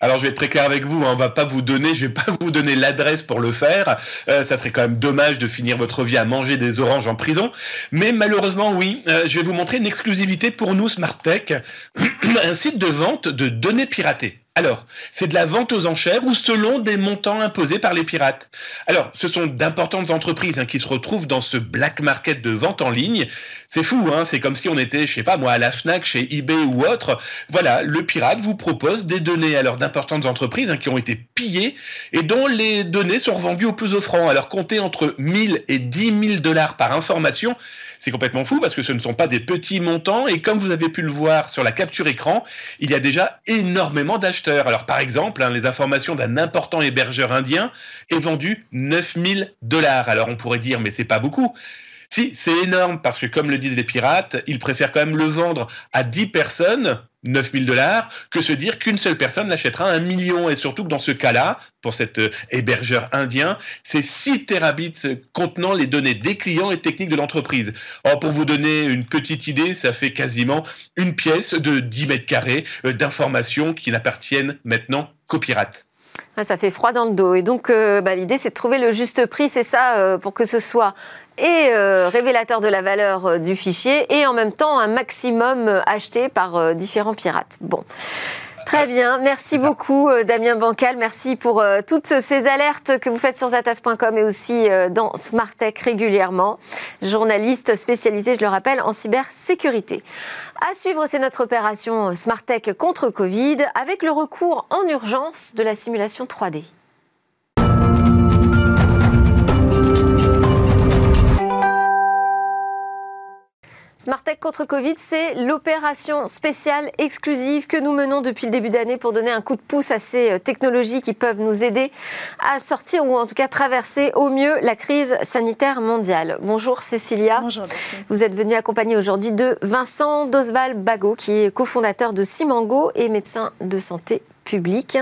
Alors je vais être très clair avec vous, hein, on va pas vous donner, je vais pas vous donner l'adresse pour le faire. ça serait quand même dommage de finir votre vie à manger des oranges en prison. Mais malheureusement, oui, je vais vous montrer une exclusivité pour nous Smart Tech, un site de vente de données piratées. Alors, c'est de la vente aux enchères ou selon des montants imposés par les pirates? Alors, ce sont d'importantes entreprises hein, qui se retrouvent dans ce black market de vente en ligne. C'est fou, hein c'est comme si on était, je sais pas moi, à la Fnac, chez eBay ou autre. Voilà, le pirate vous propose des données alors d'importantes entreprises hein, qui ont été pillées et dont les données sont revendues au plus offrant. Alors, comptez entre 1000 et 10 000 dollars par information. C'est complètement fou parce que ce ne sont pas des petits montants et comme vous avez pu le voir sur la capture écran, il y a déjà énormément d'acheteurs. Alors par exemple, hein, les informations d'un important hébergeur indien est vendu 9000 dollars. Alors on pourrait dire mais c'est pas beaucoup. Si, c'est énorme parce que comme le disent les pirates, ils préfèrent quand même le vendre à 10 personnes 9000 dollars que se dire qu'une seule personne l'achètera un million. Et surtout que dans ce cas-là, pour cet euh, hébergeur indien, c'est 6 terabits contenant les données des clients et techniques de l'entreprise. Or, pour vous donner une petite idée, ça fait quasiment une pièce de 10 mètres carrés euh, d'informations qui n'appartiennent maintenant qu'aux pirates. Ça fait froid dans le dos. Et donc, euh, bah, l'idée, c'est de trouver le juste prix, c'est ça, pour que ce soit et euh, révélateur de la valeur euh, du fichier et en même temps un maximum euh, acheté par différents pirates. Bon. Très bien, merci beaucoup Damien Bancal, merci pour toutes ces alertes que vous faites sur zatas.com et aussi dans Smartech régulièrement. Journaliste spécialisé, je le rappelle, en cybersécurité. À suivre, c'est notre opération Smartech contre Covid avec le recours en urgence de la simulation 3D. Smartech contre Covid, c'est l'opération spéciale exclusive que nous menons depuis le début d'année pour donner un coup de pouce à ces euh, technologies qui peuvent nous aider à sortir ou en tout cas traverser au mieux la crise sanitaire mondiale. Bonjour Cécilia. Bonjour. Vous êtes venue accompagnée aujourd'hui de Vincent Dosval Bago qui est cofondateur de Simango et médecin de santé public.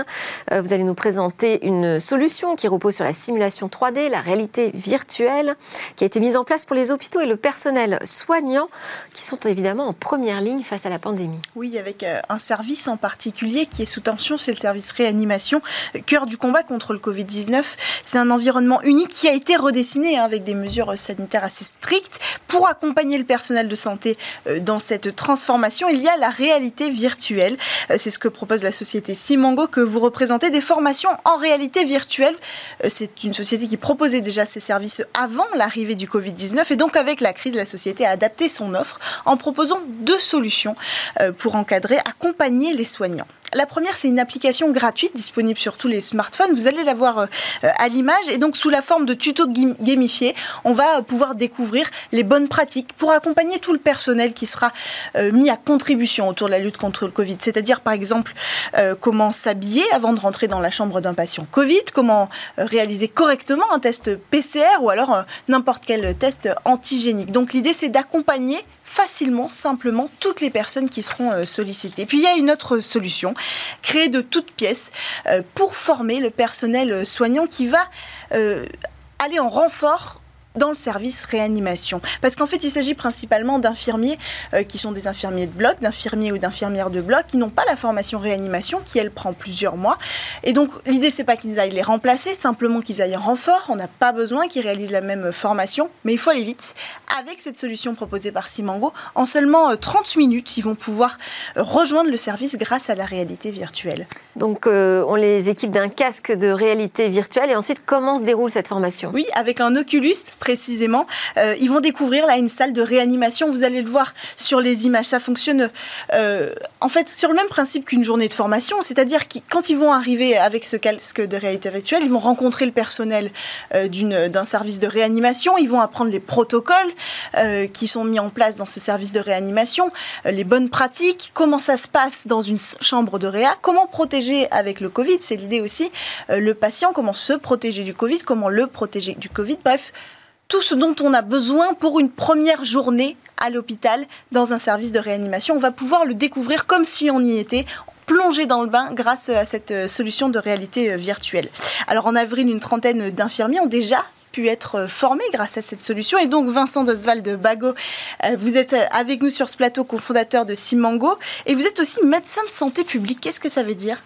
Euh, vous allez nous présenter une solution qui repose sur la simulation 3D, la réalité virtuelle, qui a été mise en place pour les hôpitaux et le personnel soignant, qui sont évidemment en première ligne face à la pandémie. Oui, avec euh, un service en particulier qui est sous tension, c'est le service réanimation, euh, cœur du combat contre le Covid-19. C'est un environnement unique qui a été redessiné hein, avec des mesures sanitaires assez strictes pour accompagner le personnel de santé dans cette transformation. Il y a la réalité virtuelle. C'est ce que propose la société Sim Mango que vous représentez des formations en réalité virtuelle. Euh, c'est une société qui proposait déjà ces services avant l'arrivée du Covid-19 et donc avec la crise, la société a adapté son offre en proposant deux solutions euh, pour encadrer, accompagner les soignants. La première, c'est une application gratuite disponible sur tous les smartphones. Vous allez la voir euh, à l'image et donc sous la forme de tutos gamifiés, on va pouvoir découvrir les bonnes pratiques pour accompagner tout le personnel qui sera euh, mis à contribution autour de la lutte contre le Covid. C'est-à-dire par exemple euh, comment s'habiller avant de rentrer dans la chambre d'un patient Covid, comment réaliser correctement un test PCR ou alors n'importe quel test antigénique. Donc l'idée c'est d'accompagner facilement, simplement, toutes les personnes qui seront euh, sollicitées. puis il y a une autre solution, créée de toutes pièces euh, pour former le personnel euh, soignant qui va aller en renfort dans le service réanimation. Parce qu'en fait, il s'agit principalement d'infirmiers euh, qui sont des infirmiers de bloc, d'infirmiers ou d'infirmières de bloc, qui n'ont pas la formation réanimation, qui elle prend plusieurs mois. Et donc, l'idée, c'est pas qu'ils aillent les remplacer, simplement qu'ils aillent en renfort. On n'a pas besoin qu'ils réalisent la même formation, mais il faut aller vite. Avec cette solution proposée par Simango, en seulement 30 euh, minutes, ils vont pouvoir euh, rejoindre le service grâce à la réalité virtuelle. Donc, on les équipe d'un casque de réalité virtuelle. Et ensuite, comment se déroule cette formation? Oui, avec un Oculus précisément. Euh, ils vont découvrir là une salle de réanimation. Vous allez le voir sur les images. Ça fonctionne euh, en fait sur le même principe qu'une journée de formation, c'est-à-dire que quand ils vont arriver avec ce casque de réalité virtuelle, ils vont rencontrer le personnel euh, d'un service de réanimation. Ils vont apprendre les protocoles qui sont mis en place dans ce service de réanimation, les bonnes pratiques, comment ça se passe dans une chambre de réa, comment protéger avec le Covid, c'est l'idée aussi, le patient, comment se protéger du Covid, comment le protéger du Covid. Bref, tout ce dont on a besoin pour une première journée à l'hôpital dans un service de réanimation. On va pouvoir le découvrir comme si on y était plongé dans le bain grâce à cette euh, solution de réalité euh, virtuelle. Alors en avril, une trentaine d'infirmiers ont déjà pu être euh, formés grâce à cette solution. Et donc, Vincent Doswald Bago, vous êtes avec nous sur ce plateau, cofondateur de Simango, et vous êtes aussi médecin de santé publique. Qu'est-ce que ça veut dire?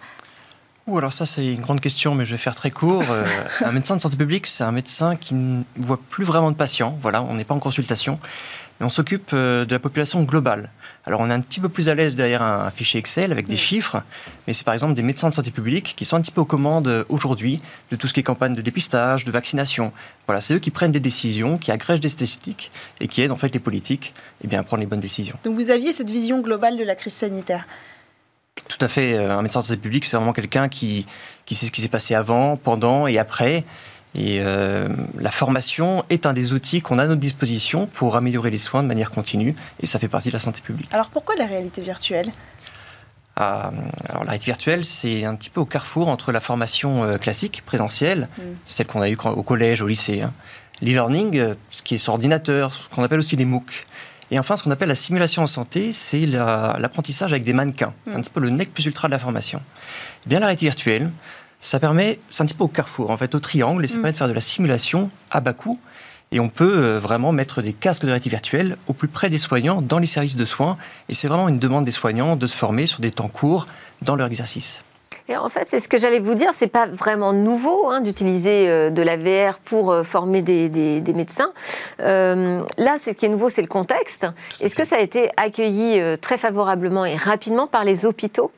Ouh, alors ça c'est une grande question, mais je vais faire très court. Euh, un médecin de santé publique, c'est un médecin qui ne voit plus vraiment de patients. Voilà, on n'est pas en consultation, mais on s'occupe euh, de la population globale. Alors on est un petit peu plus à l'aise derrière un, fichier Excel avec des chiffres, mais c'est par exemple des médecins de santé publique qui sont un petit peu aux commandes euh, aujourd'hui de tout ce qui est campagne de dépistage, de vaccination. Voilà, c'est eux qui prennent des décisions, qui agrègent des statistiques et qui aident en fait les politiques eh bien, à prendre les bonnes décisions. Donc vous aviez cette vision globale de la crise sanitaire tout à fait. Euh, un médecin de santé publique, c'est vraiment quelqu'un qui, qui sait ce qui s'est passé avant, pendant et après. Et euh, la formation est un des outils qu'on a à notre disposition pour améliorer les soins de manière continue, et ça fait partie de la santé publique. Alors pourquoi la réalité virtuelle? Ah, alors la réalité virtuelle, c'est un petit peu au carrefour entre la formation euh, classique, présentielle, mm. celle qu'on a eue au collège, au lycée, hein. l'e-learning, ce qui est sur ordinateur, ce qu'on appelle aussi les MOOC. Et enfin, ce qu'on appelle la simulation en santé, c'est l'apprentissage avec des mannequins. C'est un mm. petit peu le nec plus ultra de la formation. Eh bien, la réalité virtuelle, ça permet, c'est un petit peu au carrefour, en fait, au triangle, et ça mm. permet de faire de la simulation à bas coût. Et on peut euh, vraiment mettre des casques de réalité virtuelle au plus près des soignants dans les services de soins. Et c'est vraiment une demande des soignants de se former sur des temps courts dans leur exercice. Et en fait, c'est ce que j'allais vous dire, c'est pas vraiment nouveau hein, d'utiliser euh, de la VR pour euh, former des, médecins. Euh, là, ce qui est nouveau, c'est le contexte. Est-ce que ça a été accueilli très favorablement et rapidement par les hôpitaux?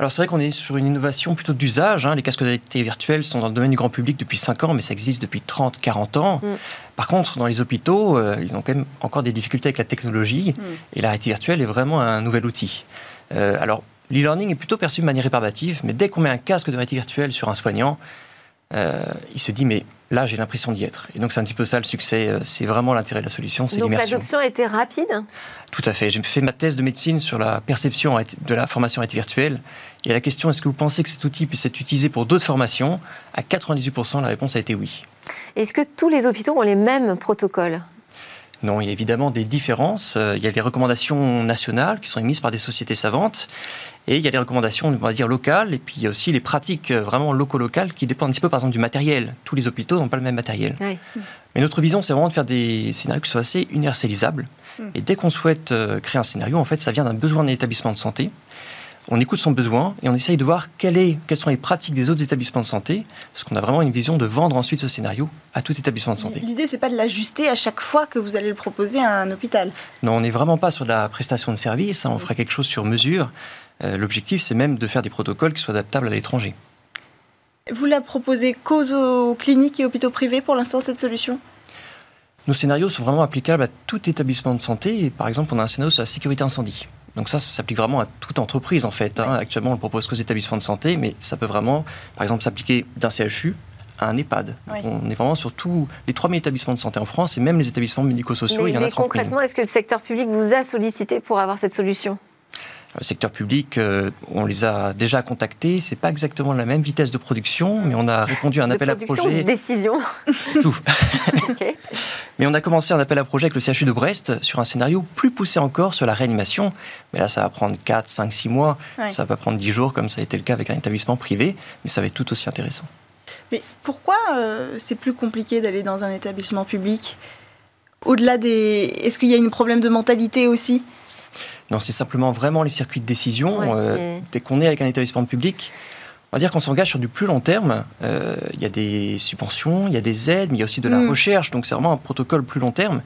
Alors c'est vrai qu'on est sur une innovation plutôt d'usage. Hein. Les casques de réalité virtuelle sont dans le domaine du grand public depuis 5 ans, mais ça existe depuis 30, 40 ans. Mm. Par contre, dans les hôpitaux, ils ont quand même encore des difficultés avec la technologie, mm. et la réalité virtuelle est vraiment un nouvel outil. alors l'e-learning est plutôt perçu de manière rébarbative, mais dès qu'on met un casque de réalité virtuelle sur un soignant, euh, il se dit mais là j'ai l'impression d'y être. Et donc c'est un petit peu ça le succès, euh, c'est vraiment l'intérêt de la solution, c'est l'immersion. Donc l'adoption a été rapide? Tout à fait. J'ai fait ma thèse de médecine sur la perception de la formation réalité virtuelle. Et à la question est-ce que vous pensez que cet outil puisse être utilisé pour d'autres formations? À 98%, la réponse a été oui. Est-ce que tous les hôpitaux ont les mêmes protocoles? Non, il y a évidemment des différences. Euh, il y a les recommandations nationales qui sont émises par des sociétés savantes. Et il y a les recommandations, on va dire, locales. Et puis il y a aussi les pratiques euh, vraiment locaux-locales qui dépendent un petit peu, par exemple, du matériel. Tous les hôpitaux n'ont pas le même matériel. Mais notre vision, c'est vraiment de faire des scénarios qui soient assez universalisables. Hmm. Et dès qu'on souhaite euh, créer un scénario, en fait, ça vient d'un besoin d'un établissement de santé on écoute son besoin et on essaye de voir quelles sont les pratiques des autres établissements de santé, parce qu'on a vraiment une vision de vendre ensuite ce scénario à tout établissement de santé. L'idée, c'est pas de l'ajuster à chaque fois que vous allez le proposer à un hôpital. Non, on n'est vraiment pas sur de la prestation de service, hein, on fera quelque chose sur mesure. Euh, l'objectif, c'est même de faire des protocoles qui soient adaptables à l'étranger. Vous la proposez cause aux cliniques et hôpitaux privés pour l'instant, cette solution? Nos scénarios sont vraiment applicables à tout établissement de santé. Par exemple, on a un scénario sur la sécurité incendie. Donc ça, ça s'applique vraiment à toute entreprise en fait. Hein. Actuellement, on le propose qu'aux établissements de santé, mais ça peut vraiment, par exemple, s'appliquer d'un CHU à un EHPAD. On est vraiment sur tous les 3000 établissements de santé en France et même les établissements médico-sociaux, il y en a 30 concrètement, est-ce que le secteur public vous a sollicité pour avoir cette solution? Le secteur public, euh, on les a déjà contactés. C'est pas exactement la même vitesse de production, mais on a répondu à un appel à projet. De décision. Tout. Mais on a commencé un appel à projet avec le CHU de Brest sur un scénario plus poussé encore sur la réanimation. Mais là, ça va prendre 4, 5, 6 mois. Ça va pas prendre 10 jours comme ça a été le cas avec un établissement privé, mais ça va être tout aussi intéressant. Mais pourquoi euh, c'est plus compliqué d'aller dans un établissement public? Au-delà des. Est-ce qu'il y a un problème de mentalité aussi? Non, c'est simplement vraiment les circuits de décision. Euh, dès qu'on est avec un établissement public, on va dire qu'on s'engage sur du plus long terme. Euh, il y a des subventions, il y a des aides, mais il y a aussi de la mm. recherche. Donc c'est vraiment un protocole plus long terme.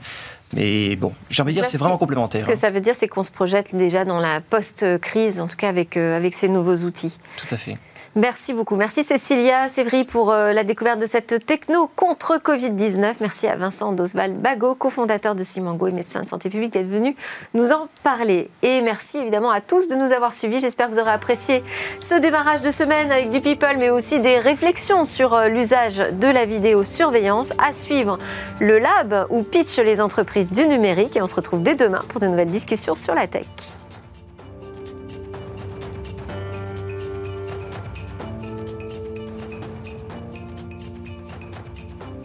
Mais bon, j'ai envie de dire, c'est vraiment complémentaire. Ce que hein. ça veut dire, c'est qu'on se projette déjà dans la post-crise, en tout cas avec, euh, avec ces nouveaux outils. Tout à fait. Merci beaucoup. Merci Cécilia Sévry pour euh, la découverte de cette techno contre Covid-19. Merci à Vincent Dosval Bago, cofondateur de Simango et médecin de santé publique, d'être venu nous en parler. Et merci évidemment à tous de nous avoir suivis. J'espère que vous aurez apprécié ce démarrage de semaine avec du people, mais aussi des réflexions sur euh, l'usage de la vidéosurveillance. À suivre le lab où pitch les entreprises du numérique. Et on se retrouve dès demain pour de nouvelles discussions sur la tech.